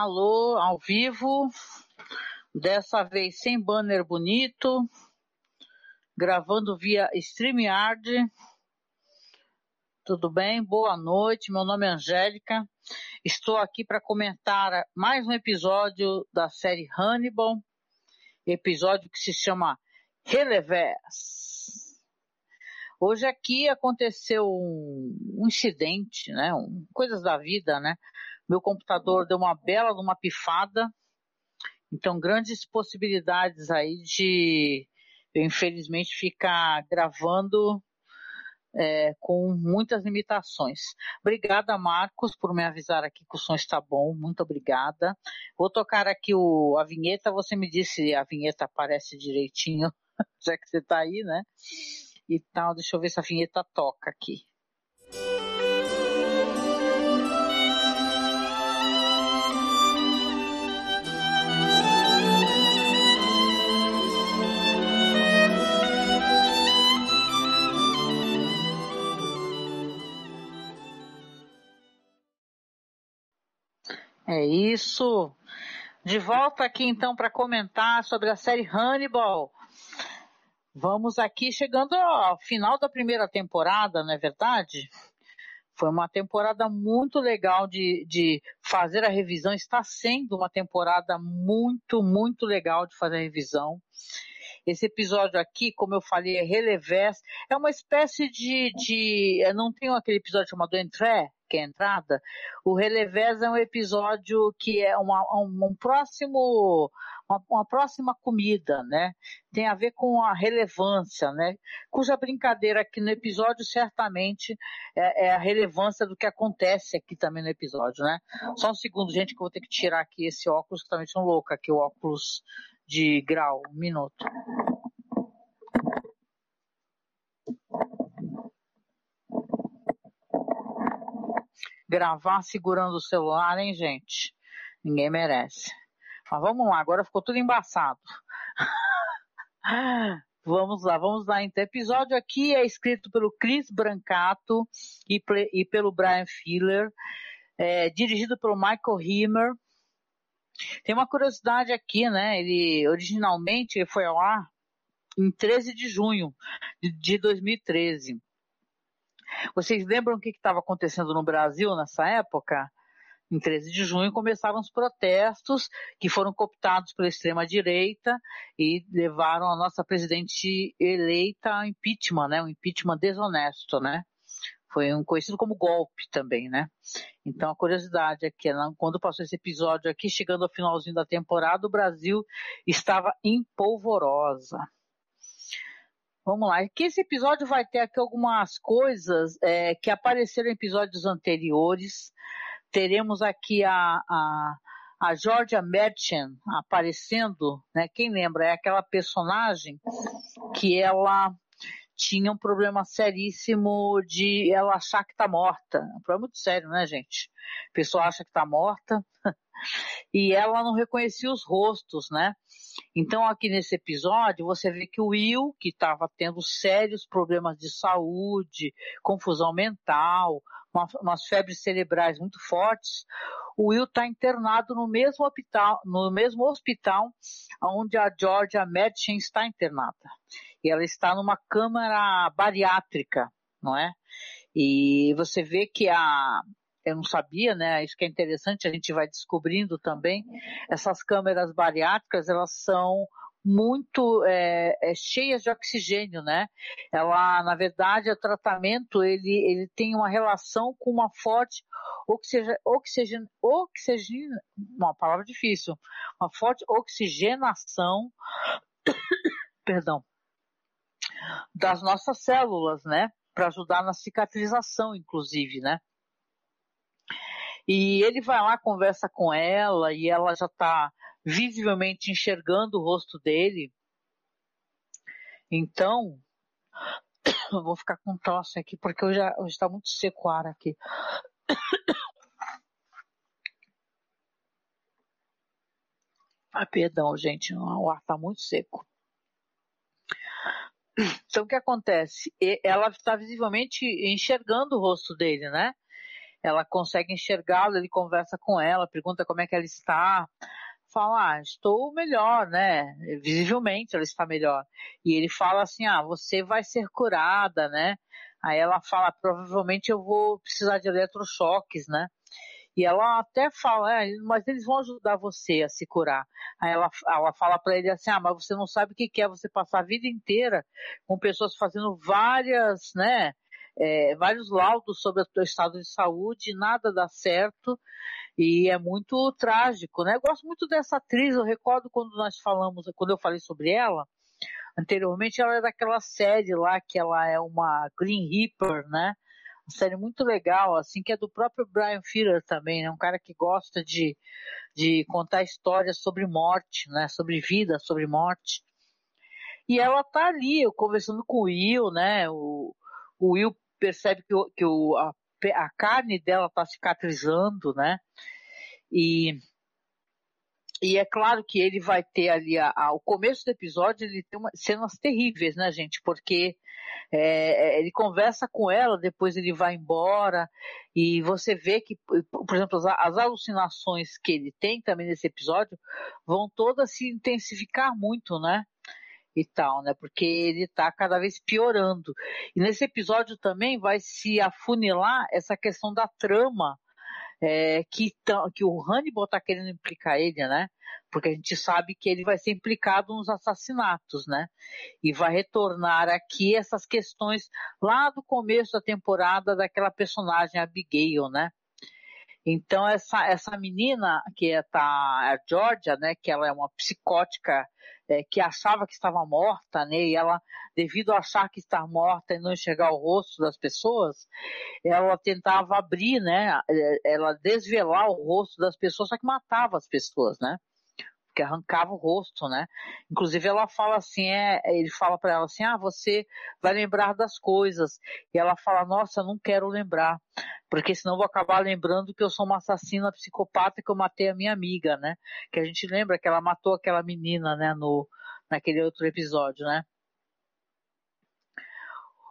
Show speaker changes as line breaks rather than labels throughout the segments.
Alô, ao vivo, dessa vez sem banner bonito, gravando via StreamYard. Tudo bem? Boa noite, meu nome é Angélica. Estou aqui para comentar mais um episódio da série Hannibal, episódio que se chama Relevés. Hoje aqui aconteceu um, incidente, né? Um, coisas da vida, né? Meu computador deu uma bela uma pifada. Então, grandes possibilidades aí de eu, infelizmente, ficar gravando é, com muitas limitações. Obrigada, Marcos, por me avisar aqui que o som está bom. Muito obrigada. Vou tocar aqui o, a vinheta. Você me disse se a vinheta aparece direitinho, já que você está aí, né? E tal. Deixa eu ver se a vinheta toca aqui. É isso. De volta aqui então para comentar sobre a série Hannibal. Vamos aqui chegando ao final da primeira temporada, não é verdade? Foi uma temporada muito legal de, de fazer a revisão. Está sendo uma temporada muito, muito legal de fazer a revisão. Esse episódio aqui, como eu falei, é relevés. É uma espécie de, de. Não tem aquele episódio chamado Entré? Que é a entrada, o Relevés é um episódio que é uma, um, um próximo, uma, uma, próxima comida, né? Tem a ver com a relevância, né? Cuja brincadeira aqui no episódio certamente é, é a relevância do que acontece aqui também no episódio, né? Só um segundo, gente, que eu vou ter que tirar aqui esse óculos que também são louco aqui, o óculos de grau, um minuto. Gravar segurando o celular, hein, gente? Ninguém merece. Mas vamos lá, agora ficou tudo embaçado. vamos lá, vamos lá. Então, episódio aqui é escrito pelo Chris Brancato e, e pelo Brian Filler, é, dirigido pelo Michael Himmer. Tem uma curiosidade aqui, né? Ele originalmente foi ao ar em 13 de junho de 2013. Vocês lembram o que estava acontecendo no Brasil nessa época? Em 13 de junho começaram os protestos que foram cooptados pela extrema-direita e levaram a nossa presidente eleita ao impeachment, né? Um impeachment desonesto, né? Foi um conhecido como golpe também, né? Então a curiosidade é que quando passou esse episódio aqui, chegando ao finalzinho da temporada, o Brasil estava em polvorosa. Vamos lá. Que esse episódio vai ter aqui algumas coisas é, que apareceram em episódios anteriores. Teremos aqui a, a, a Georgia Merchant aparecendo, né? Quem lembra? É aquela personagem que ela tinha um problema seríssimo de ela achar que tá morta. Um problema muito sério, né, gente? A pessoa acha que tá morta e ela não reconhecia os rostos, né? Então, aqui nesse episódio, você vê que o Will, que estava tendo sérios problemas de saúde, confusão mental, uma, umas febres cerebrais muito fortes, o Will está internado no mesmo hospital, no mesmo hospital onde a Georgia Medicine está internada. E ela está numa câmara bariátrica, não é? E você vê que a, eu não sabia, né? Isso que é interessante, a gente vai descobrindo também. Essas câmeras bariátricas, elas são muito é, é, cheias de oxigênio, né? Ela, na verdade, o tratamento ele, ele tem uma relação com uma forte oxigênio, uma palavra difícil, uma forte oxigenação, perdão, das nossas células, né? Para ajudar na cicatrização, inclusive, né? E ele vai lá, conversa com ela, e ela já está visivelmente enxergando o rosto dele. Então, eu vou ficar com tosse aqui, porque hoje está muito seco o ar aqui. Ah, perdão, gente, o ar está muito seco. Então, o que acontece? Ela está visivelmente enxergando o rosto dele, né? Ela consegue enxergá-lo, ele conversa com ela, pergunta como é que ela está, fala, ah, estou melhor, né? Visivelmente ela está melhor. E ele fala assim, ah, você vai ser curada, né? Aí ela fala, provavelmente eu vou precisar de eletrochoques, né? E ela até fala, é, mas eles vão ajudar você a se curar. Aí ela, ela fala para ele assim, ah, mas você não sabe o que é você passar a vida inteira com pessoas fazendo várias, né, é, vários laudos sobre o teu estado de saúde, nada dá certo e é muito trágico, né? Eu gosto muito dessa atriz, eu recordo quando nós falamos, quando eu falei sobre ela, anteriormente ela é daquela série lá que ela é uma Green Reaper, né? Uma série muito legal, assim, que é do próprio Brian Fuller também, né? Um cara que gosta de, de contar histórias sobre morte, né? Sobre vida, sobre morte. E ela tá ali, eu conversando com o Will, né? O, o Will percebe que, o, que o, a, a carne dela tá cicatrizando, né? E e é claro que ele vai ter ali a, a, o começo do episódio, ele tem uma, cenas terríveis, né, gente? Porque é, é, ele conversa com ela, depois ele vai embora, e você vê que, por exemplo, as, as alucinações que ele tem também nesse episódio vão todas se intensificar muito, né? E tal, né? Porque ele está cada vez piorando. E nesse episódio também vai se afunilar essa questão da trama é, que, que o Hannibal está querendo implicar ele, né? Porque a gente sabe que ele vai ser implicado nos assassinatos, né? E vai retornar aqui essas questões lá do começo da temporada daquela personagem Abigail, né? Então essa essa menina que é tá, a Georgia, né, que ela é uma psicótica é, que achava que estava morta, né, e ela devido a achar que está morta e não enxergar o rosto das pessoas, ela tentava abrir, né, é, ela desvelar o rosto das pessoas, só que matava as pessoas, né? Que arrancava o rosto, né? Inclusive ela fala assim, é, ele fala para ela assim, ah, você vai lembrar das coisas. E ela fala, nossa, não quero lembrar, porque senão vou acabar lembrando que eu sou uma assassina psicopata que eu matei a minha amiga, né? Que a gente lembra que ela matou aquela menina, né, no naquele outro episódio, né?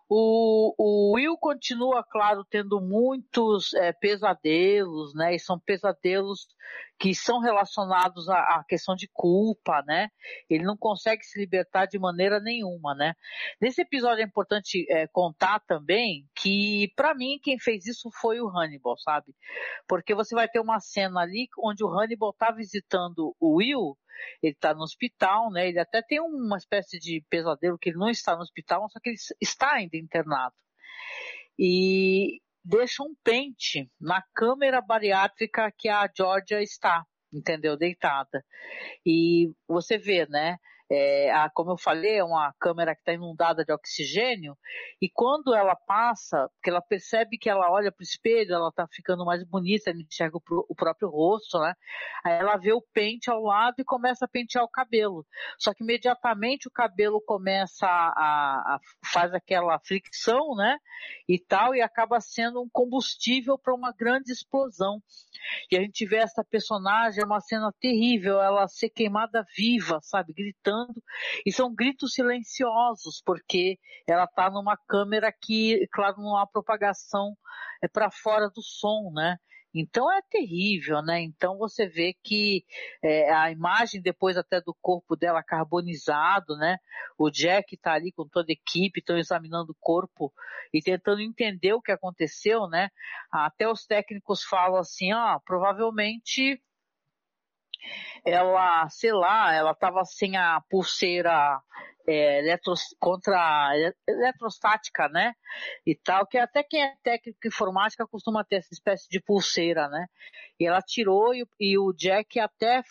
O, o Will continua, claro, tendo muitos é, pesadelos, né? E são pesadelos que são relacionados à, à, questão de culpa, né? Ele não consegue se libertar de maneira nenhuma, né? Nesse episódio é importante é, contar também que, para mim, quem fez isso foi o Hannibal, sabe? Porque você vai ter uma cena ali onde o Hannibal tá visitando o Will ele está no hospital, né? Ele até tem uma espécie de pesadelo que ele não está no hospital, só que ele está ainda internado. E deixa um pente na câmera bariátrica que a Georgia está, entendeu? Deitada. E você vê, né? É, a, como eu falei, é uma câmera que está inundada de oxigênio, e quando ela passa, porque ela percebe que ela olha para o espelho, ela está ficando mais bonita, ela enxerga o, o, próprio rosto, né? Aí ela vê o pente ao lado e começa a pentear o cabelo. Só que imediatamente o cabelo começa a, a faz aquela fricção, né? E tal, e acaba sendo um combustível para uma grande explosão. E a gente vê essa personagem, é uma cena terrível, ela ser queimada viva, sabe? Gritando gritando, e são gritos silenciosos, porque ela está numa câmera que, claro, não há propagação é para fora do som, né? Então é terrível, né? Então você vê que é, a imagem depois até do corpo dela carbonizado, né? O Jack está ali com toda a equipe, estão examinando o corpo e tentando entender o que aconteceu, né? Até os técnicos falam assim, ó, provavelmente ela, sei lá, ela estava sem a pulseira é, eletros, contra eletrostática, né? E tal, que até quem é técnico informática costuma ter essa espécie de pulseira, né? E ela tirou e, e o Jack até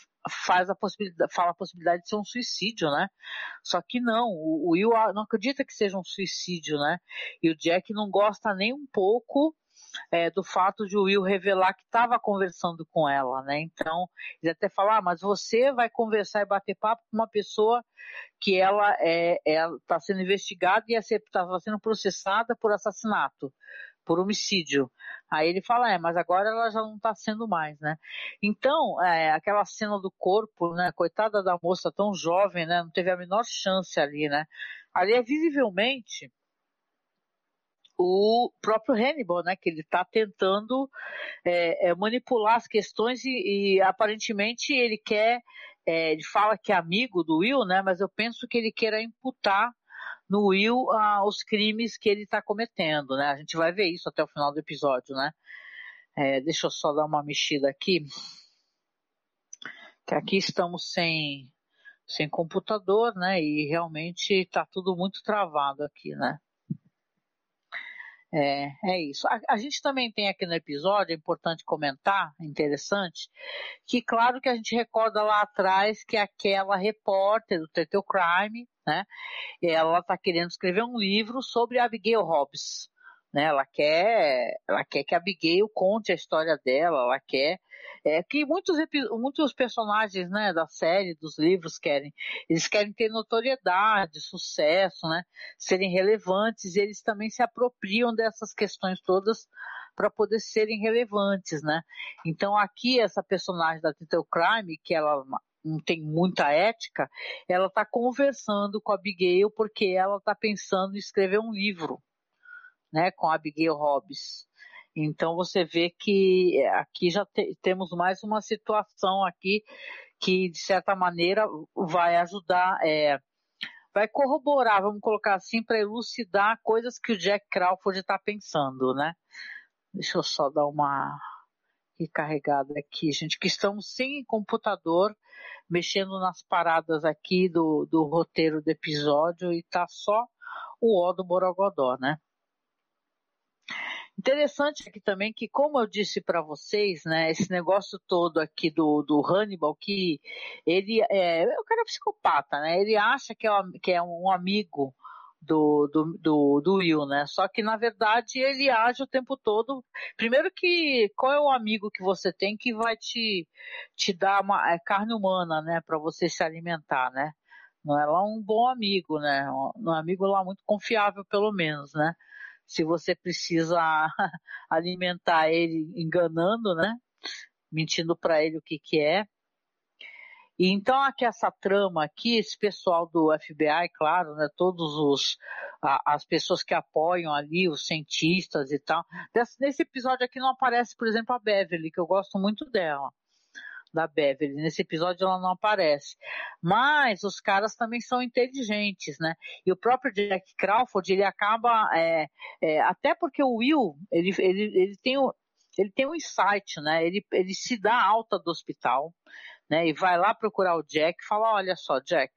faz a possibilidade, fala a possibilidade de ser um suicídio, né? Só que não, o Will não acredita que seja um suicídio, né? E o Jack não gosta nem um pouco é, do fato de o Will revelar que estava conversando com ela, né? Então, ele até falar, ah, mas você vai conversar e bater papo com uma pessoa que ela é, está sendo investigada e estava sendo processada por assassinato, por homicídio. Aí ele fala, é, mas agora ela já não está sendo mais, né? Então, é, aquela cena do corpo, né? Coitada da moça tão jovem, né? Não teve a menor chance ali, né? Ali é visivelmente o próprio Hannibal, né, que ele está tentando é, é, manipular as questões e, e, aparentemente ele quer, é, ele fala que é amigo do Will, né, mas eu penso que ele queira imputar no Will ah, os crimes que ele está cometendo, né, a gente vai ver isso até o final do episódio, né. É, deixa eu só dar uma mexida aqui, que aqui estamos sem sem computador, né, e realmente está tudo muito travado aqui, né. É, é isso. A, a, gente também tem aqui no episódio, é importante comentar, interessante, que claro que a gente recorda lá atrás que aquela repórter do Teteu Crime, né, ela está querendo escrever um livro sobre Abigail Hobbs. Né, ela quer, ela quer que Abigail conte a história dela, ela quer é, que muitos, muitos personagens né, da série, dos livros querem. Eles querem ter notoriedade, sucesso, né, serem relevantes e eles também se apropriam dessas questões todas para poder serem relevantes, né? Então aqui essa personagem da Title Crime, que ela não tem muita ética, ela está conversando com a Abigail porque ela está pensando em escrever um livro, né, com a Abigail Hobbs. Então você vê que é, aqui já te, temos mais uma situação aqui que de certa maneira vai ajudar, é, vai corroborar, vamos colocar assim, para elucidar coisas que o Jack Crawford está pensando, né? Deixa eu só dar uma recarregada aqui, gente, que estamos sem computador, mexendo nas paradas aqui do, do roteiro do episódio e tá só o ó do Borogodó, né? Interessante aqui também que, como eu disse para vocês, né, esse negócio todo aqui do, do Hannibal, que ele é, o cara é psicopata, né? Ele acha que é, que é um amigo do, do, do, do, Will, né? Só que na verdade ele age o tempo todo. Primeiro que qual é o amigo que você tem que vai te, te dar uma é, carne humana, né? Para você se alimentar, né? Não é lá um bom amigo, né? Um amigo lá muito confiável pelo menos, né? Se você precisa alimentar ele enganando, né? Mentindo para ele o que que é. E então aqui essa trama aqui, esse pessoal do FBI, claro, né, todos os a, as pessoas que apoiam ali, os cientistas e tal. nesse episódio aqui não aparece, por exemplo, a Beverly, que eu gosto muito dela da Beverly. Nesse episódio ela não aparece. Mas os caras também são inteligentes, né? E o próprio Jack Crawford, ele acaba, é, é, até porque o Will, ele, ele, ele tem o, ele tem um insight, né? Ele, ele se dá alta do hospital, né? E vai lá procurar o Jack e fala, olha só, Jack,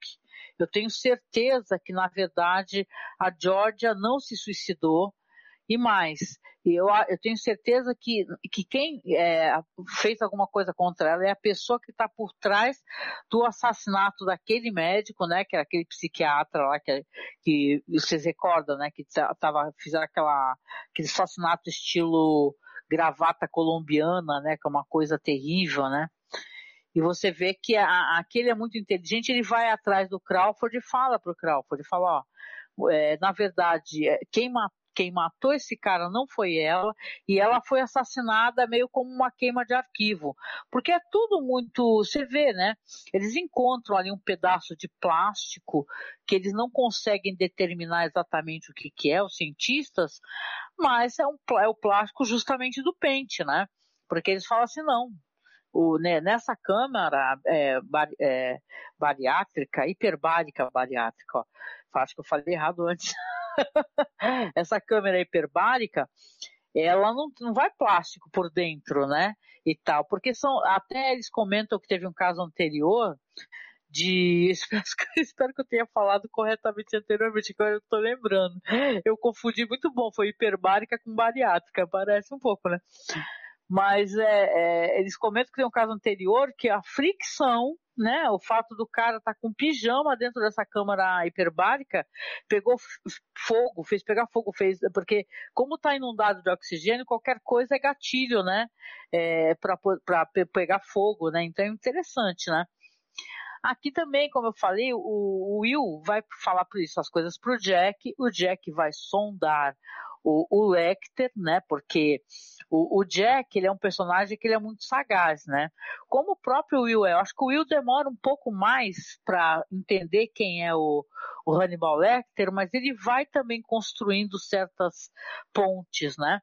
eu tenho certeza que, na verdade, a Georgia não se suicidou, e mais, eu, eu tenho certeza que, que quem é, fez alguma coisa contra ela é a pessoa que está por trás do assassinato daquele médico, né, que era aquele psiquiatra lá que, que vocês recordam, né, que tava, fizeram aquela, aquele assassinato estilo gravata colombiana, né, que é uma coisa terrível, né. E você vê que a, aquele é muito inteligente, ele vai atrás do Crawford e fala pro Crawford, fala, ó, é, na verdade, é, quem matou quem matou esse cara não foi ela, e ela foi assassinada meio como uma queima de arquivo. Porque é tudo muito. Você vê, né? Eles encontram ali um pedaço de plástico que eles não conseguem determinar exatamente o que, que é, os cientistas, mas é, um, é o plástico justamente do pente, né? Porque eles falam assim, não, o, né, nessa câmara é, é, bariátrica, hiperbárica bariátrica, ó, acho que eu falei errado antes. essa câmera hiperbárica, ela não, não vai plástico por dentro, né? E tal, porque são, até eles comentam que teve um caso anterior de, espero que eu tenha falado corretamente anteriormente, agora eu tô lembrando. Eu confundi muito bom, foi hiperbárica com bariátrica, parece um pouco, né? Mas é, é, eles comentam que tem um caso anterior que a fricção né, o fato do cara estar tá com pijama dentro dessa câmara hiperbárica, pegou fogo, fez pegar fogo, fez, porque como está inundado de oxigênio, qualquer coisa é gatilho, né, é, para pegar fogo, né, então é interessante, né. Aqui também, como eu falei, o, Will vai falar por isso as coisas para o Jack, o Jack vai sondar o, o Lecter, né? Porque o, o, Jack, ele é um personagem que ele é muito sagaz, né? Como o próprio Will é. Eu acho que o Will demora um pouco mais para entender quem é o, o Hannibal Lecter, mas ele vai também construindo certas pontes, né?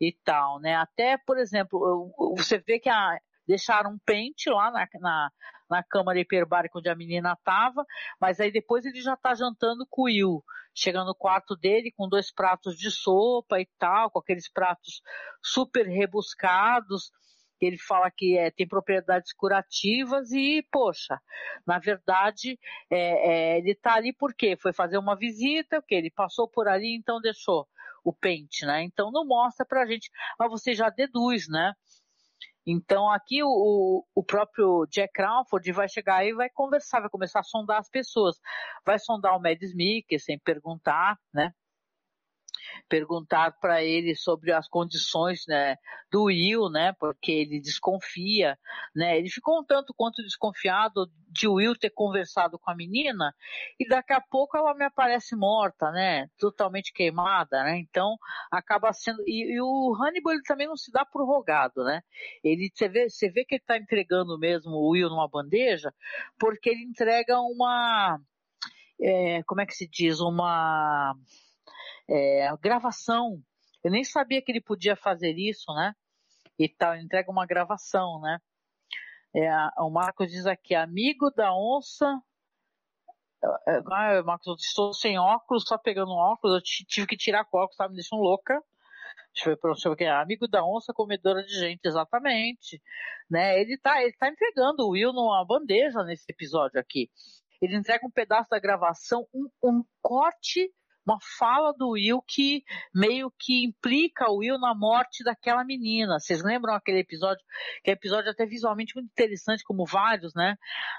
E tal, né? Até, por exemplo, você vê que a, deixaram um pente lá na, na, na câmara hiperbárica onde a menina estava, mas aí depois ele já está jantando com o Will. Chega no quarto dele com dois pratos de sopa e tal, com aqueles pratos super rebuscados. Ele fala que é, tem propriedades curativas e, poxa, na verdade, é, é, ele está ali porque foi fazer uma visita, que ele passou por ali, então deixou o pente, né? Então não mostra pra gente, mas você já deduz, né? Então aqui o, o próprio Jack Crawford vai chegar e vai conversar, vai começar a sondar as pessoas. Vai sondar o Mads sem perguntar, né? Perguntar para ele sobre as condições né, do Will, né, porque ele desconfia, né, ele ficou um tanto quanto desconfiado de Will ter conversado com a menina e daqui a pouco ela me aparece morta, né, totalmente queimada, né, então acaba sendo e, e o Hannibal ele também não se dá por rogado, né, ele você vê, você vê que ele está entregando mesmo o Will numa bandeja porque ele entrega uma é, como é que se diz? Uma é, gravação. Eu nem sabia que ele podia fazer isso, né? E tal, entrega uma gravação, né? É, o Marcos diz aqui, amigo da onça. Ah, Marcos, eu estou sem óculos, só pegando óculos, eu tive que tirar o óculos, tá me deixando louca. Deixa eu ver para você amigo da onça comedora de gente, exatamente. Né? Ele está ele tá entregando o Will numa bandeja nesse episódio aqui. Ele entrega um pedaço da gravação, um, um corte uma fala do Will que meio que implica o Will na morte daquela menina. Vocês lembram aquele episódio? Que é episódio até visualmente muito interessante, como vários, né?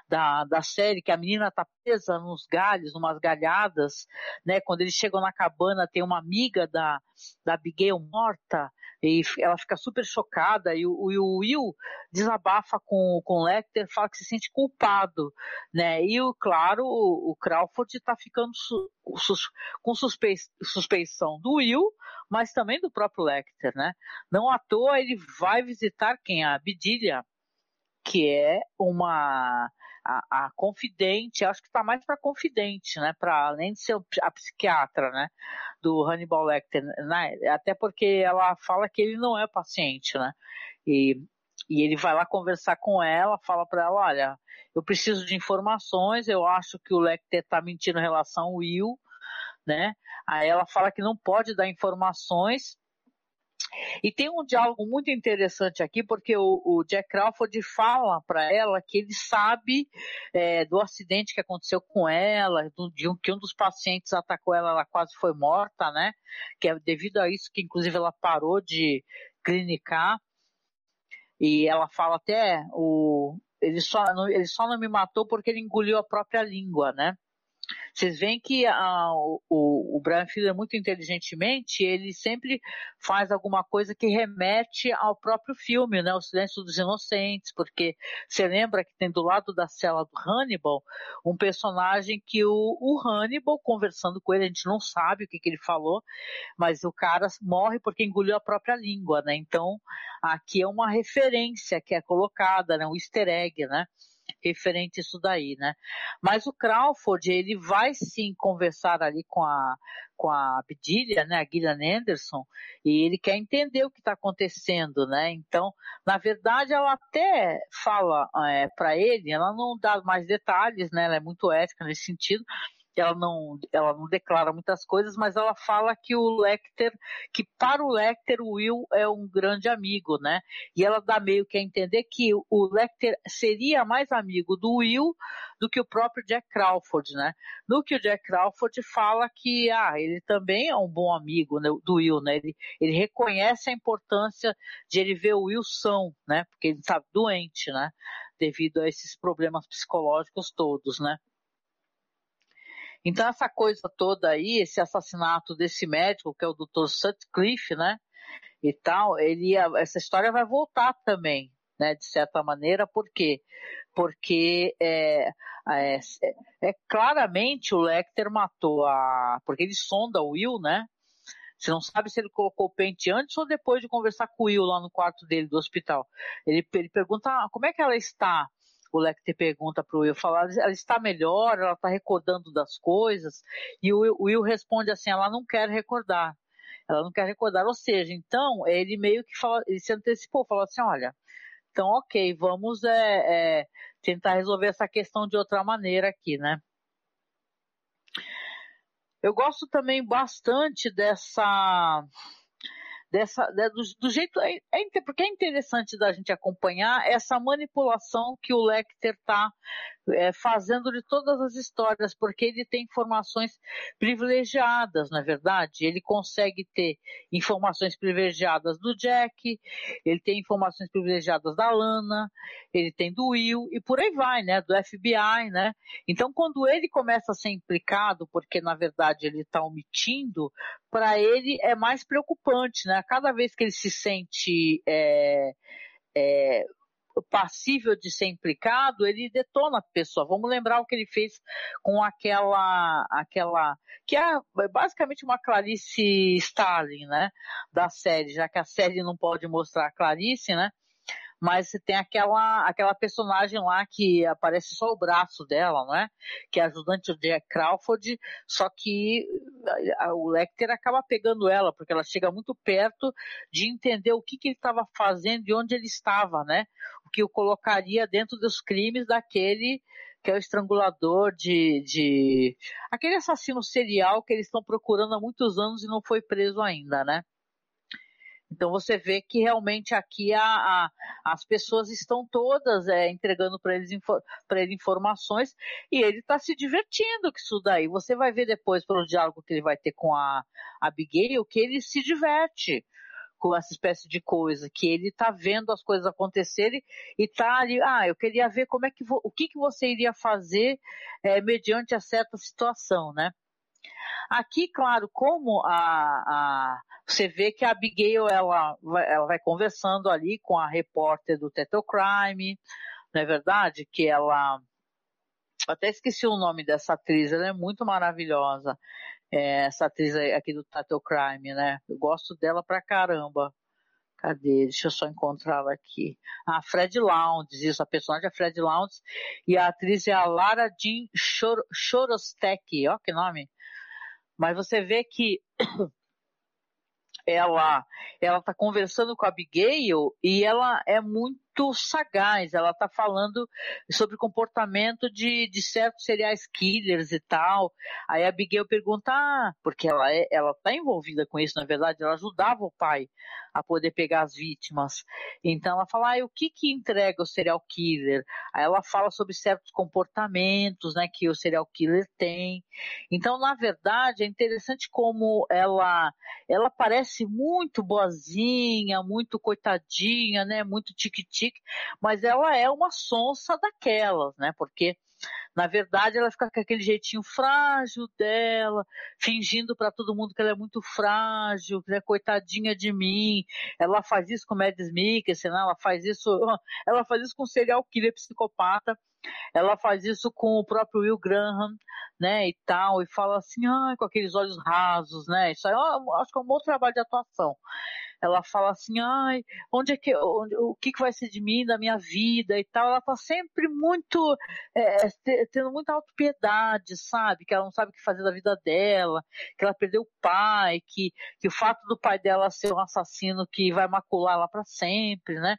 Da, da série, que a menina tá presa nos galhos, numas galhadas, né? Quando eles chegam na cabana, tem uma amiga da, da Abigail morta, e ela fica super chocada e o, e o Will desabafa com, com o Lecter, fala que se sente culpado, né? E o, claro, o, o Crawford está ficando su, sus, com suspe, suspeição do Will, mas também do próprio Lecter, né? Não à toa ele vai visitar quem? A Bidilha, que é uma a, a confidente, acho que está mais para confidente, né? Para além de ser a psiquiatra, né? Do Hannibal Lecter, né? Até porque ela fala que ele não é paciente, né? E, e ele vai lá conversar com ela, fala para ela, olha, eu preciso de informações, eu acho que o Lecter está mentindo em relação ao Will, né? Aí ela fala que não pode dar informações e tem um diálogo muito interessante aqui, porque o, o Jack Crawford fala para ela que ele sabe é, do acidente que aconteceu com ela, do, de um, que um dos pacientes atacou ela, ela quase foi morta, né? Que é devido a isso que, inclusive, ela parou de clinicar. E ela fala até, o, ele, só, ele só não me matou porque ele engoliu a própria língua, né? Vocês veem que a, o, o Brian Fuller, muito inteligentemente, ele sempre faz alguma coisa que remete ao próprio filme, né? O Silêncio dos Inocentes, porque você lembra que tem do lado da cela do Hannibal um personagem que o, o Hannibal, conversando com ele, a gente não sabe o que, que ele falou, mas o cara morre porque engoliu a própria língua, né? Então, aqui é uma referência que é colocada, né? Um easter egg, né? Referente a isso daí, né? Mas o Crawford, ele vai sim conversar ali com a, com a Abdilia, né, a Gillian Anderson, e ele quer entender o que está acontecendo, né? Então, na verdade, ela até fala é, para ele, ela não dá mais detalhes, né? Ela é muito ética nesse sentido, ela não, ela não declara muitas coisas, mas ela fala que o Lecter, que para o Lecter o Will é um grande amigo, né? E ela dá meio que a entender que o Lecter seria mais amigo do Will do que o próprio Jack Crawford, né? No que o Jack Crawford fala que, ah, ele também é um bom amigo né, do Will, né? Ele, ele reconhece a importância de ele ver o Will são, né? Porque ele está doente, né? Devido a esses problemas psicológicos todos, né? Então essa coisa toda aí, esse assassinato desse médico, que é o Dr. Sutcliffe, né? E tal, ele, essa história vai voltar também, né? De certa maneira, por quê? Porque é, é, é claramente o Lecter matou a. Porque ele sonda o Will, né? Você não sabe se ele colocou o pente antes ou depois de conversar com o Will lá no quarto dele do hospital. Ele, ele pergunta ah, como é que ela está o Lecter pergunta para o Will, fala, ela está melhor, ela está recordando das coisas, e o Will, o Will responde assim, ela não quer recordar, ela não quer recordar, ou seja, então ele meio que fala, ele se antecipou, falou assim, olha, então ok, vamos é, é, tentar resolver essa questão de outra maneira aqui, né? Eu gosto também bastante dessa dessa né, do, do, jeito é, é, porque é interessante da gente acompanhar essa manipulação que o Lecter está é, fazendo de todas as histórias, porque ele tem informações privilegiadas, na é verdade. Ele consegue ter informações privilegiadas do Jack, ele tem informações privilegiadas da Lana, ele tem do Will e por aí vai, né? Do FBI, né? Então, quando ele começa a ser implicado, porque na verdade ele está omitindo, para ele é mais preocupante, né? Cada vez que ele se sente é, é, passível de ser implicado, ele detona a pessoa. Vamos lembrar o que ele fez com aquela, aquela que é basicamente uma Clarice Starling, né, da série, já que a série não pode mostrar a Clarice, né, mas tem aquela, aquela personagem lá que aparece só o braço dela, não é? Que é ajudante de Crawford, só que o Lecter acaba pegando ela, porque ela chega muito perto de entender o que, que ele estava fazendo e onde ele estava, né? O que o colocaria dentro dos crimes daquele que é o estrangulador de, de aquele assassino serial que eles estão procurando há muitos anos e não foi preso ainda, né? Então você vê que realmente aqui a, a, as pessoas estão todas é, entregando para ele informações e ele está se divertindo com isso daí. Você vai ver depois pelo diálogo que ele vai ter com a Abigail que ele se diverte com essa espécie de coisa, que ele está vendo as coisas acontecerem e está ali, ah, eu queria ver como é que o que, que você iria fazer é, mediante a certa situação, né? Aqui, claro, como a, a, você vê que a Abigail ela, ela vai conversando ali com a repórter do Teto Crime, não é verdade? Que ela. Até esqueci o nome dessa atriz, ela é muito maravilhosa. É, essa atriz aqui do Tattoo Crime, né? Eu gosto dela pra caramba. Cadê? Deixa eu só encontrá-la aqui. A ah, Fred Lounds, isso, a personagem é Fred Lounds. E a atriz é a Lara Jean Chor Chorostek, ó que nome. Mas você vê que ela ela está conversando com a Abigail e ela é muito muito sagaz. Ela está falando sobre comportamento de, de certos serial killers e tal. Aí a Abigail pergunta, ah, porque ela é, ela tá envolvida com isso, na verdade, ela ajudava o pai a poder pegar as vítimas. Então ela fala, ah, o que que entrega o serial killer? Aí ela fala sobre certos comportamentos, né, que o serial killer tem. Então, na verdade, é interessante como ela ela parece muito boazinha, muito coitadinha, né, muito tiquitinha mas ela é uma sonsa daquelas, né? Porque na verdade, ela fica com aquele jeitinho frágil dela, fingindo para todo mundo que ela é muito frágil, que é coitadinha de mim. Ela faz isso com Mads Mikkelsen, né? ela faz isso, ela faz isso com o serial killer psicopata. Ela faz isso com o próprio Will Graham, né, e tal, e fala assim, ah, com aqueles olhos rasos, né, isso aí, eu acho que é um bom trabalho de atuação ela fala assim, ai, onde é que, onde, o que, que vai ser de mim, da minha vida e tal. Ela tá sempre muito, é, tendo muita autopiedade, sabe? Que ela não sabe o que fazer da vida dela, que ela perdeu o pai, que, que o fato do pai dela ser um assassino que vai macular ela para sempre, né?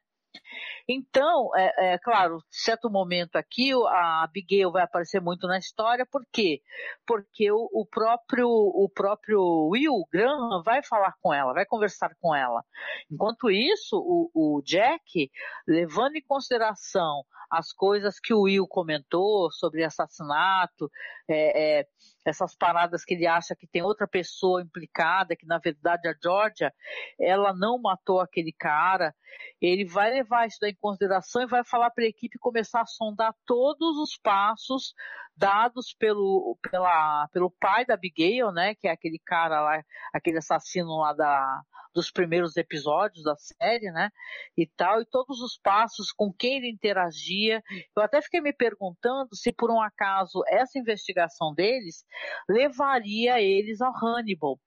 Então, é, é, claro, certo momento aqui, a Abigail vai aparecer muito na história, por quê? Porque o, o, próprio, o próprio Will Graham vai falar com ela, vai conversar com ela. Enquanto isso, o, o Jack, levando em consideração as coisas que o Will comentou sobre assassinato, é, é, essas paradas que ele acha que tem outra pessoa implicada, que na verdade a Georgia, ela não matou aquele cara, ele vai levar isso em consideração e vai falar para a equipe começar a sondar todos os passos dados pelo, pela, pelo pai da Abigail, né, que é aquele cara lá, aquele assassino lá da, dos primeiros episódios da série, né? E tal, e todos os passos com quem ele interagia. Eu até fiquei me perguntando se por um acaso essa investigação deles levaria eles ao Hannibal.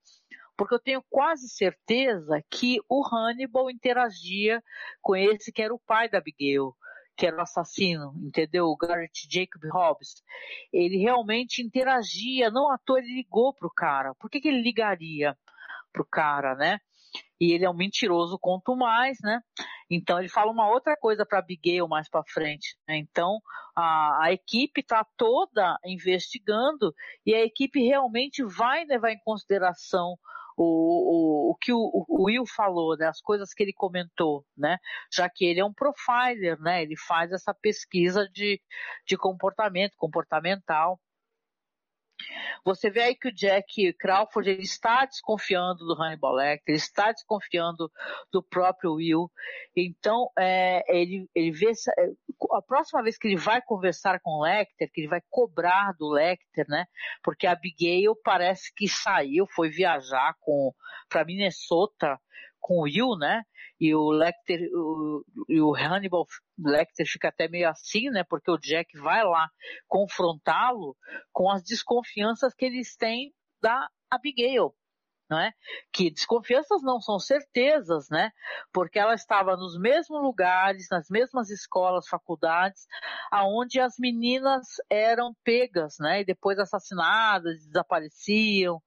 Porque eu tenho quase certeza que o Hannibal interagia com esse que era o pai da Abigail que era o assassino, entendeu? O Garrett Jacob Hobbs. Ele realmente interagia, não à toa ele ligou pro cara. Por que, que ele ligaria pro cara, né? E ele é um mentiroso quanto mais, né? Então ele fala uma outra coisa para Abigail mais para frente. Né? Então a, a equipe está toda investigando e a equipe realmente vai levar em consideração o, o, o que o, o, Will falou, né, as coisas que ele comentou, né, já que ele é um profiler, né, ele faz essa pesquisa de, de comportamento, comportamental. Você vê aí que o Jack Crawford ele está desconfiando do Hannibal Lecter, ele está desconfiando do próprio Will. Então, é, ele, ele vê é, a próxima vez que ele vai conversar com o Lecter, que ele vai cobrar do Lecter, né? Porque a Abigail parece que saiu, foi viajar com para Minnesota com o Will, né? E o Lecter, o, e o Hannibal Lecter fica até meio assim, né? Porque o Jack vai lá confrontá-lo com as desconfianças que eles têm da Abigail não é? Que desconfianças não são certezas, né? Porque ela estava nos mesmos lugares, nas mesmas escolas, faculdades, aonde as meninas eram pegas, né? E depois assassinadas, desapareciam,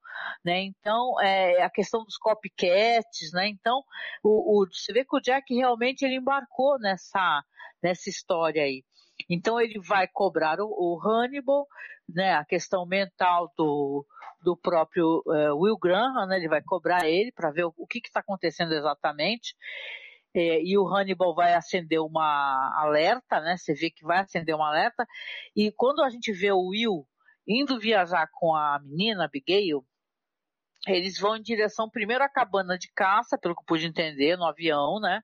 né? Então, é, a questão dos copycats, né? Então, o, o, você vê que o Jack realmente ele embarcou nessa, nessa história aí. Então ele vai cobrar o, o Hannibal, né, a questão mental do, do próprio uh, Will Graham, né, ele vai cobrar ele para ver o, o que está acontecendo exatamente. É, e o Hannibal vai acender uma alerta, né? Você vê que vai acender uma alerta. E quando a gente vê o Will indo viajar com a menina, Abigail, eles vão em direção primeiro à cabana de caça, pelo que eu pude entender, no avião, né?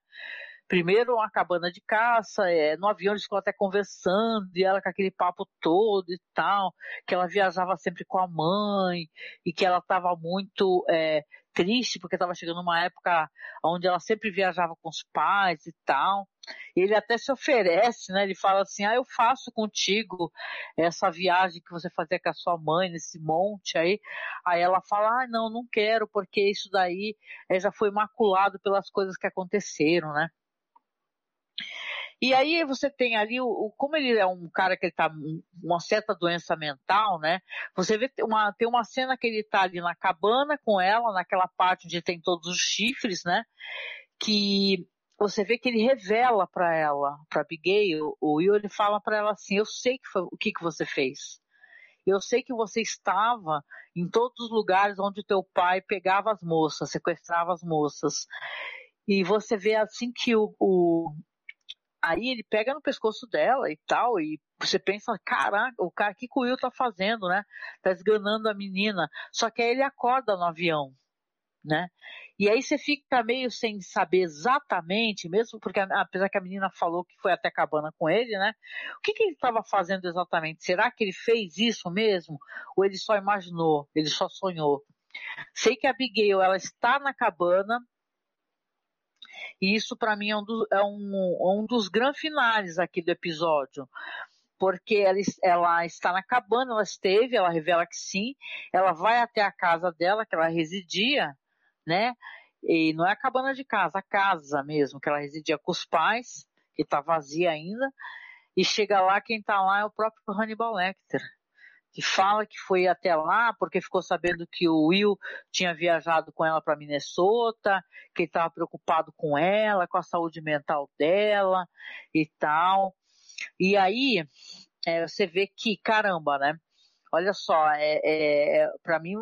Primeiro uma cabana de caça, é, no avião eles ficam até conversando, e ela com aquele papo todo e tal, que ela viajava sempre com a mãe, e que ela estava muito é, triste, porque estava chegando uma época onde ela sempre viajava com os pais e tal. Ele até se oferece, né? Ele fala assim: Ah, eu faço contigo essa viagem que você fazia com a sua mãe nesse monte aí. Aí ela fala: Ah, não, não quero, porque isso daí é, já foi maculado pelas coisas que aconteceram, né? E aí você tem ali, o, como ele é um cara que está uma certa doença mental, né? Você vê uma, tem uma cena que ele está ali na cabana com ela, naquela parte onde tem todos os chifres, né? Que você vê que ele revela para ela, para Abigail, o Will, ele fala para ela assim: Eu sei que foi, o que, que você fez. Eu sei que você estava em todos os lugares onde o teu pai pegava as moças, sequestrava as moças. E você vê assim que o, o, Aí ele pega no pescoço dela e tal, e você pensa, caraca, o cara, que o Will tá fazendo, né? Tá esganando a menina. Só que aí ele acorda no avião, né? E aí você fica meio sem saber exatamente, mesmo porque apesar que a menina falou que foi até cabana com ele, né? O que, que ele estava fazendo exatamente? Será que ele fez isso mesmo? Ou ele só imaginou? Ele só sonhou? Sei que a Abigail, ela está na cabana, e isso para mim é um, é um, um dos grandes finais aqui do episódio. Porque ela, ela, está na cabana, ela esteve, ela revela que sim, ela vai até a casa dela, que ela residia, né? E não é a cabana de casa, a casa mesmo, que ela residia com os pais, que está vazia ainda, e chega lá, quem está lá é o próprio Hannibal Lecter que fala que foi até lá porque ficou sabendo que o Will tinha viajado com ela para Minnesota, que ele estava preocupado com ela, com a saúde mental dela e tal. E aí é, você vê que, caramba, né? Olha só, é, é, é para mim,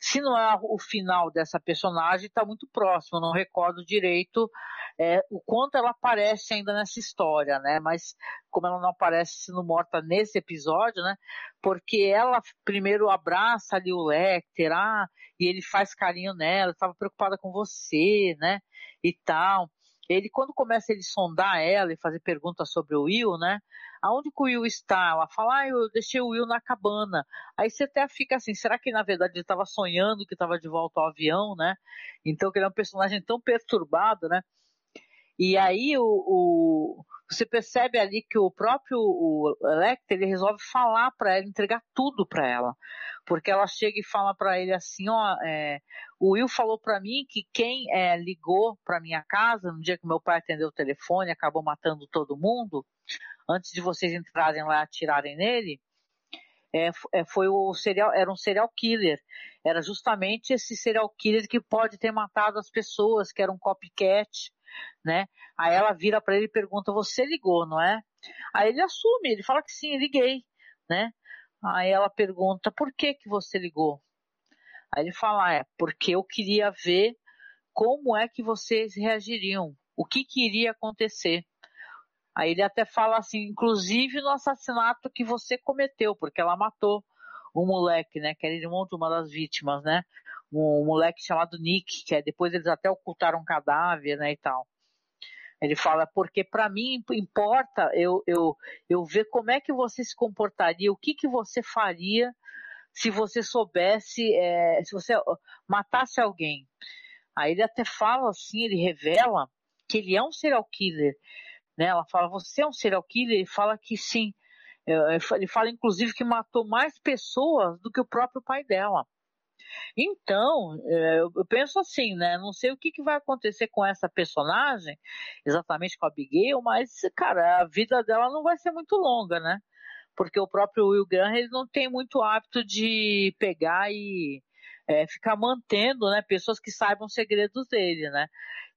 se não é o final dessa personagem, está muito próximo. Não recordo direito é, o quanto ela aparece ainda nessa história, né? Mas como ela não aparece sendo morta nesse episódio, né? Porque ela primeiro abraça ali o Lecter, ah, e ele faz carinho nela, estava preocupada com você, né? E tal. Ele, quando começa ele sondar ela e fazer perguntas sobre o Will, né? Aonde que o Will está? Ela fala, ah, eu deixei o Will na cabana. Aí você até fica assim, será que na verdade ele estava sonhando que estava de volta ao avião, né? Então que ele é um personagem tão perturbado, né? E aí o, o você percebe ali que o próprio o Lecter ele resolve falar para ela, entregar tudo para ela, porque ela chega e fala para ele assim, ó, é, o Will falou para mim que quem é, ligou para minha casa no dia que meu pai atendeu o telefone, acabou matando todo mundo, antes de vocês entrarem lá e atirarem nele, é, é, foi o serial, era um serial killer. Era justamente esse serial killer que pode ter matado as pessoas, que era um copycat, né? Aí ela vira para ele e pergunta: "Você ligou, não é?" Aí ele assume, ele fala que sim, liguei, né? Aí ela pergunta: "Por que que você ligou?" Aí ele fala: "É, porque eu queria ver como é que vocês reagiriam, o que que iria acontecer." Aí ele até fala assim, inclusive no assassinato que você cometeu, porque ela matou um moleque, né, que era irmão de uma das vítimas, né, um moleque chamado Nick, que é, depois eles até ocultaram um cadáver, né, e tal. Ele fala, porque para mim importa eu, eu, eu ver como é que você se comportaria, o que, que você faria se você soubesse, é, se você matasse alguém. Aí ele até fala assim, ele revela que ele é um serial killer. Né? Ela fala, você é um serial killer? Ele fala que sim. É, ele fala, inclusive, que matou mais pessoas do que o próprio pai dela. Então, é, eu penso assim, né? Não sei o que, vai acontecer com essa personagem, exatamente com a Abigail, mas, cara, a vida dela não vai ser muito longa, né? Porque o próprio Will Graham, ele não tem muito hábito de pegar e é, ficar mantendo, né? Pessoas que saibam segredos dele, né?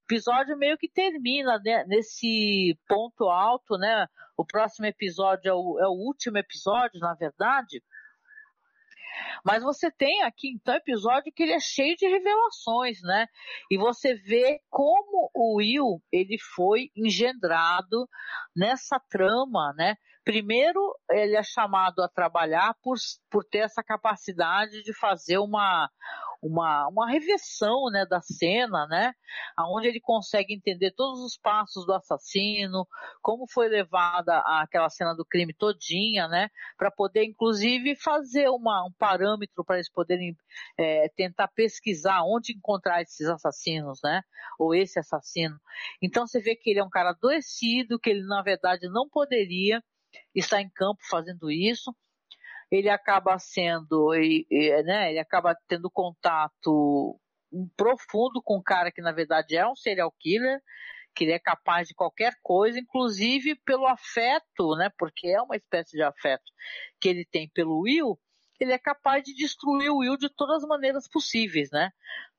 episódio meio que termina né, nesse ponto alto, né? O próximo episódio é o, é o último episódio, na verdade. Mas você tem aqui, então, episódio que ele é cheio de revelações, né? E você vê como o Will, ele foi engendrado nessa trama, né? Primeiro, ele é chamado a trabalhar por, por ter essa capacidade de fazer uma, uma, uma reversão né, da cena, né, onde ele consegue entender todos os passos do assassino, como foi levada aquela cena do crime todinha, né, para poder inclusive fazer uma, um parâmetro para eles poderem é, tentar pesquisar onde encontrar esses assassinos, né, ou esse assassino. Então você vê que ele é um cara adoecido, que ele na verdade não poderia estar em campo fazendo isso ele acaba sendo, né, ele acaba tendo contato profundo com um cara que na verdade é um serial killer, que ele é capaz de qualquer coisa, inclusive pelo afeto, né, porque é uma espécie de afeto que ele tem pelo Will, ele é capaz de destruir o Will de todas as maneiras possíveis, né?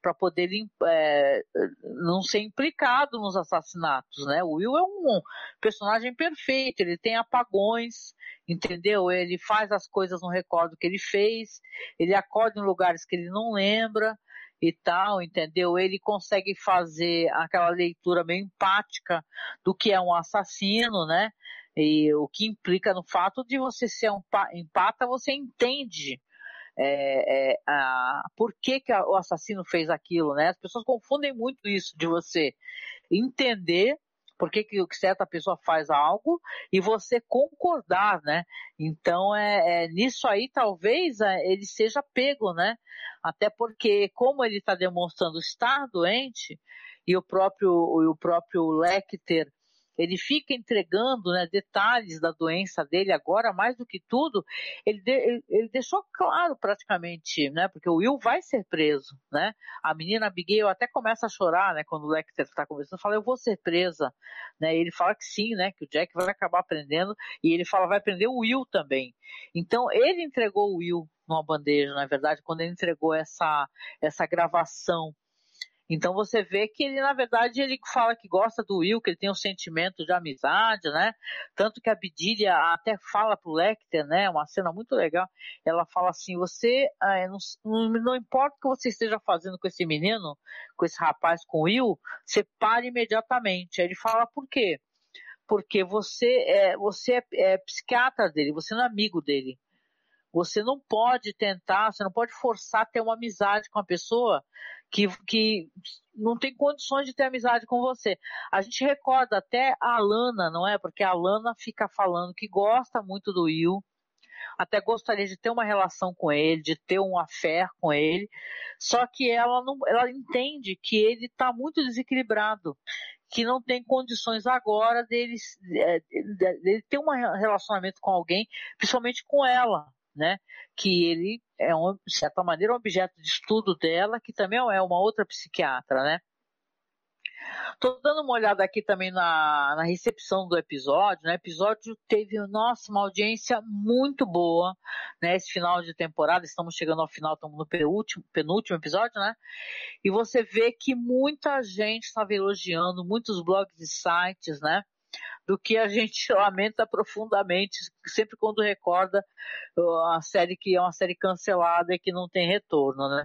Para poder é, não ser implicado nos assassinatos, né? O Will é um personagem perfeito, ele tem apagões, entendeu? Ele faz as coisas no recordo que ele fez, ele acorda em lugares que ele não lembra e tal, entendeu? Ele consegue fazer aquela leitura meio empática do que é um assassino, né? E o que implica no fato de você ser um empata, você entende é, é, a, por que, que a, o assassino fez aquilo, né? As pessoas confundem muito isso de você entender por que, que certa pessoa faz algo e você concordar, né? Então é, é nisso aí talvez é, ele seja pego, né? Até porque como ele está demonstrando estar doente e o próprio o próprio Lecter ele fica entregando né, detalhes da doença dele agora, mais do que tudo, ele, de, ele, deixou claro praticamente, né, porque o Will vai ser preso, né, a menina Abigail até começa a chorar, né, quando o Lecter está conversando, fala, eu vou ser presa, né, ele fala que sim, né, que o Jack vai acabar prendendo, e ele fala, vai prender o Will também. Então, ele entregou o Will numa bandeja, na verdade, quando ele entregou essa, essa gravação então você vê que ele, na verdade, ele fala que gosta do Will, que ele tem um sentimento de amizade, né? Tanto que a Bidilha até fala pro Lecter, né? Uma cena muito legal. Ela fala assim: você, ah, não, não, importa o que você esteja fazendo com esse menino, com esse rapaz, com o Will, você para imediatamente. Aí ele fala por quê? Porque você é, você é, é psiquiatra dele, você não é amigo dele. Você não pode tentar, você não pode forçar a ter uma amizade com a pessoa que, que não tem condições de ter amizade com você. A gente recorda até a Lana, não é? Porque a Lana fica falando que gosta muito do Will, até gostaria de ter uma relação com ele, de ter um affair com ele, só que ela não, ela entende que ele está muito desequilibrado, que não tem condições agora dele, é, dele ter um relacionamento com alguém, principalmente com ela, né? Que ele é, um, de certa maneira, um objeto de estudo dela, que também é uma outra psiquiatra, né? Tô dando uma olhada aqui também na, na recepção do episódio. Né? O episódio teve, nossa, uma audiência muito boa, né? Final de temporada, estamos chegando ao final, estamos no penúltimo, penúltimo episódio, né? E você vê que muita gente estava elogiando, muitos blogs e sites, né? Do que a gente lamenta profundamente sempre quando recorda a série que é uma série cancelada e que não tem retorno, né?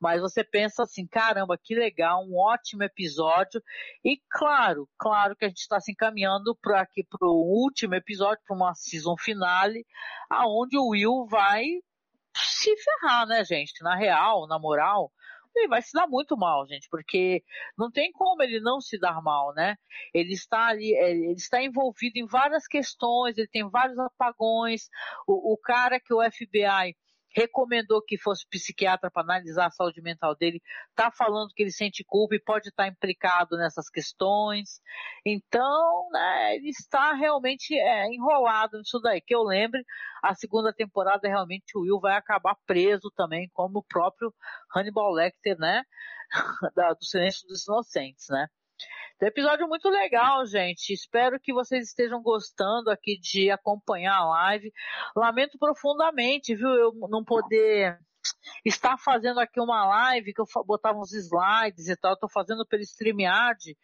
Mas você pensa assim, caramba, que legal, um ótimo episódio. E claro, claro que a gente está se encaminhando para aqui para o último episódio, para uma season finale, aonde o Will vai se ferrar, né, gente? Na real, na moral, ele vai se dar muito mal, gente, porque não tem como ele não se dar mal, né? Ele está ali, é, ele está envolvido em várias questões, ele tem vários apagões. O, o cara que o FBI recomendou que fosse psiquiatra para analisar a saúde mental dele, está falando que ele sente culpa e pode estar tá implicado nessas questões. Então, né, ele está realmente é, enrolado nisso daí. Que eu lembre, a segunda temporada realmente o Will vai acabar preso também, como o próprio Hannibal Lecter, né, do Silêncio dos Inocentes, né. Então, episódio muito legal, gente. Espero que vocês estejam gostando aqui de acompanhar a live. Lamento profundamente, viu, eu não poder estar fazendo aqui uma live que eu botava uns slides e tal, tô fazendo pelo StreamYard,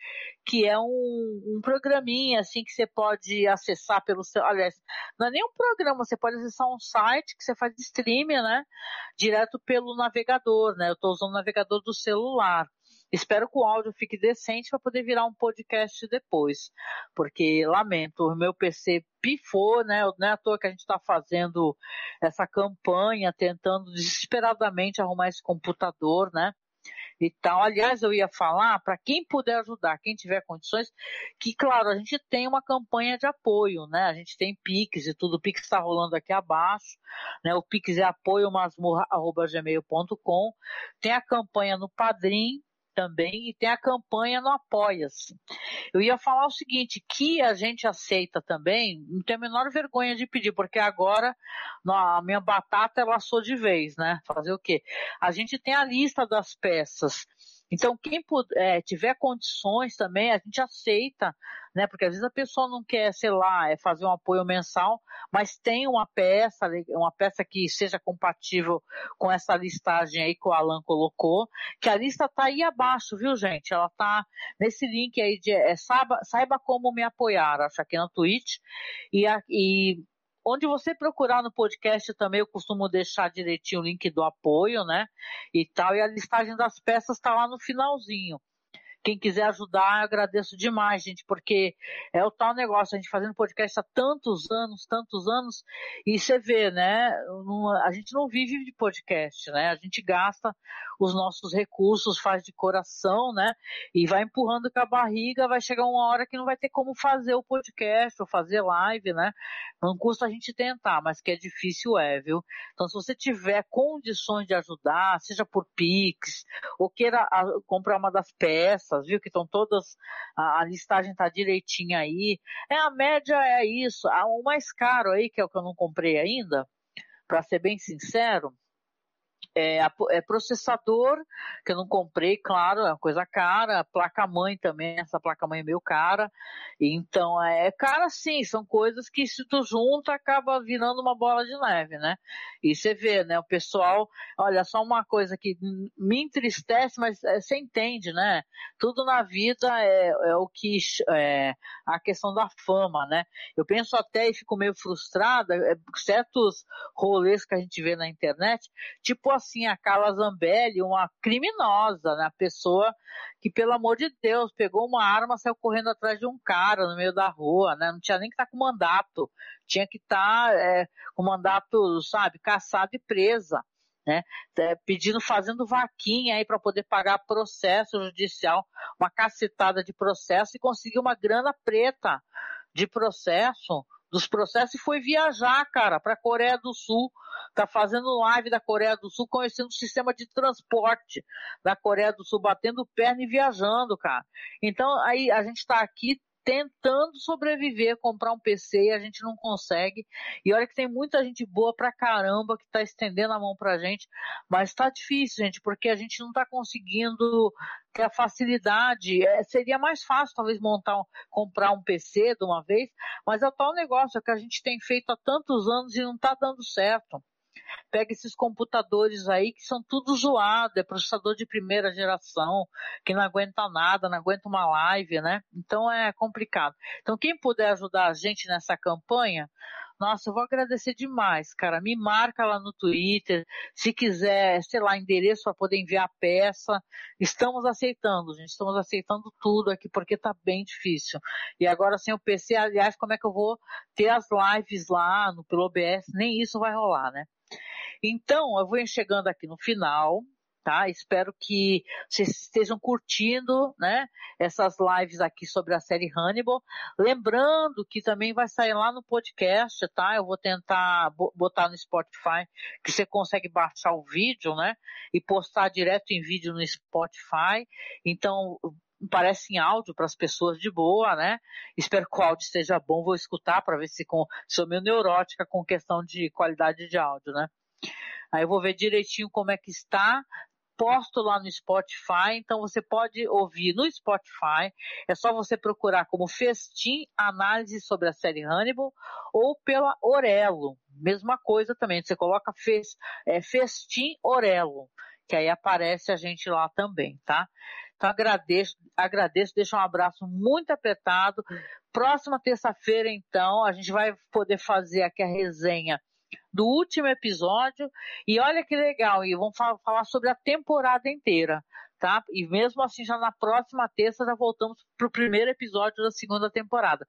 que é um, um programinha assim que você pode acessar pelo seu, aliás, não é nem um programa, você pode acessar um site que você faz streaming, né, direto pelo navegador, né, eu tô usando o navegador do celular. Espero que o áudio fique decente para poder virar um podcast depois, porque lamento, o meu PC pifou, né? Não é à toa que a gente está fazendo essa campanha, tentando desesperadamente arrumar esse computador, né? e tal. Aliás, eu ia falar para quem puder ajudar, quem tiver condições, que claro, a gente tem uma campanha de apoio, né? A gente tem Pix e tudo, o Pix está rolando aqui abaixo, né? O Pix é apoiomasmurra.gmail.com. Tem a campanha no Padrim, também e tem a campanha no Apoia-se. Eu ia falar o seguinte, que a gente aceita também, não tem a menor vergonha de pedir, porque agora a minha batata ela assou de vez, né? Fazer o quê? A gente tem a lista das peças então, quem puder, tiver condições também, a gente aceita, né? Porque às vezes a pessoa não quer, sei lá, é fazer um apoio mensal, mas tem uma peça, uma peça que seja compatível com essa listagem aí que o Alan colocou, que a lista tá aí abaixo, viu, gente? Ela tá nesse link aí de é, saiba, saiba como me apoiar, acho aqui na Twitch, e, e Onde você procurar no podcast também, eu costumo deixar direitinho o link do apoio, né? E tal, e a listagem das peças está lá no finalzinho. Quem quiser ajudar, eu agradeço demais, gente, porque é o tal negócio, a gente fazendo podcast há tantos anos, tantos anos, e você vê, né? A gente não vive de podcast, né? A gente gasta os nossos recursos, faz de coração, né? E vai empurrando com a barriga, vai chegar uma hora que não vai ter como fazer o podcast ou fazer live, né? Não custa a gente tentar, mas que é difícil é, viu? Então, se você tiver condições de ajudar, seja por Pix, ou queira comprar uma das peças, peças, viu? Que estão todas, a, a listagem tá direitinha aí. É, a média é isso. O mais caro aí, que é o que eu não comprei ainda, para ser bem sincero, é, é, processador, que eu não comprei, claro, é uma coisa cara, placa-mãe também, essa placa-mãe é meio cara, então é cara sim, são coisas que se tu junta acaba virando uma bola de neve, né? E você vê, né, o pessoal, olha, só uma coisa que me entristece, mas é, você entende, né? Tudo na vida é, é o que, é, a questão da fama, né? Eu penso até e fico meio frustrada, é, certos rolês que a gente vê na internet, tipo assim a Carla Zambelli, uma criminosa, né? A pessoa que, pelo amor de Deus, pegou uma arma, saiu correndo atrás de um cara no meio da rua, né? Não tinha nem que estar tá com mandato, tinha que estar tá, é, com mandato, sabe, caçado e presa. Né, é, pedindo, fazendo vaquinha aí para poder pagar processo judicial, uma cacetada de processo e conseguir uma grana preta de processo dos processos e foi viajar, cara, para a Coreia do Sul tá fazendo live da Coreia do Sul, conhecendo o sistema de transporte da Coreia do Sul, batendo perna e viajando, cara. Então, aí a gente está aqui tentando sobreviver, comprar um PC e a gente não consegue. E olha que tem muita gente boa pra caramba que tá estendendo a mão pra gente, mas tá difícil, gente, porque a gente não tá conseguindo ter a facilidade. É, seria mais fácil, talvez, montar um, comprar um PC de uma vez, mas é o tal negócio que a gente tem feito há tantos anos e não tá dando certo pega esses computadores aí que são tudo zoado, é processador de primeira geração, que não aguenta nada, não aguenta uma live, né? Então é complicado. Então quem puder ajudar a gente nessa campanha, nossa, eu vou agradecer demais, cara. Me marca lá no Twitter. Se quiser, sei lá, endereço para poder enviar a peça. Estamos aceitando, gente. Estamos aceitando tudo aqui porque tá bem difícil. E agora sem o PC, aliás, como é que eu vou ter as lives lá no, pelo OBS? Nem isso vai rolar, né? Então, eu vou chegando aqui no final, tá? Espero que vocês estejam curtindo, né? Essas lives aqui sobre a série Hannibal. Lembrando que também vai sair lá no podcast, tá? Eu vou tentar botar no Spotify, que você consegue baixar o vídeo, né? E postar direto em vídeo no Spotify. Então, parece em áudio para as pessoas de boa, né? Espero que o áudio esteja bom, vou escutar para ver se com, sou meio neurótica com questão de qualidade de áudio, né? Aí eu vou ver direitinho como é que está. Posto lá no Spotify, então você pode ouvir no Spotify. É só você procurar como Festim Análise sobre a série Hannibal ou pela Orelo. Mesma coisa também. Você coloca Fes, é, Festim Orelo, que aí aparece a gente lá também, tá? Então agradeço, agradeço, deixo um abraço muito apertado. Próxima terça-feira, então, a gente vai poder fazer aqui a resenha do último episódio. E olha que legal, e vamos falar sobre a temporada inteira, tá? E mesmo assim, já na próxima terça, já voltamos para o primeiro episódio da segunda temporada.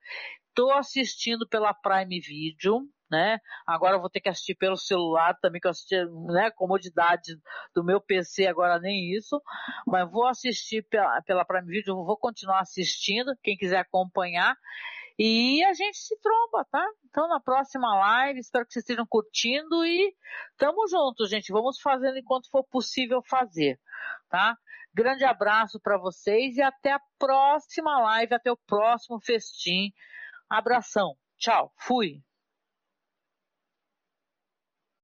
Estou assistindo pela Prime Video, né? Agora vou ter que assistir pelo celular também, que eu assisti, né? Comodidade do meu PC, agora nem isso. Mas vou assistir pela, pela Prime Video, vou continuar assistindo, quem quiser acompanhar. E a gente se tromba, tá? Então na próxima live, espero que vocês estejam curtindo e tamo junto, gente. Vamos fazendo enquanto for possível fazer, tá? Grande abraço para vocês e até a próxima live, até o próximo festim. Abração. Tchau. Fui.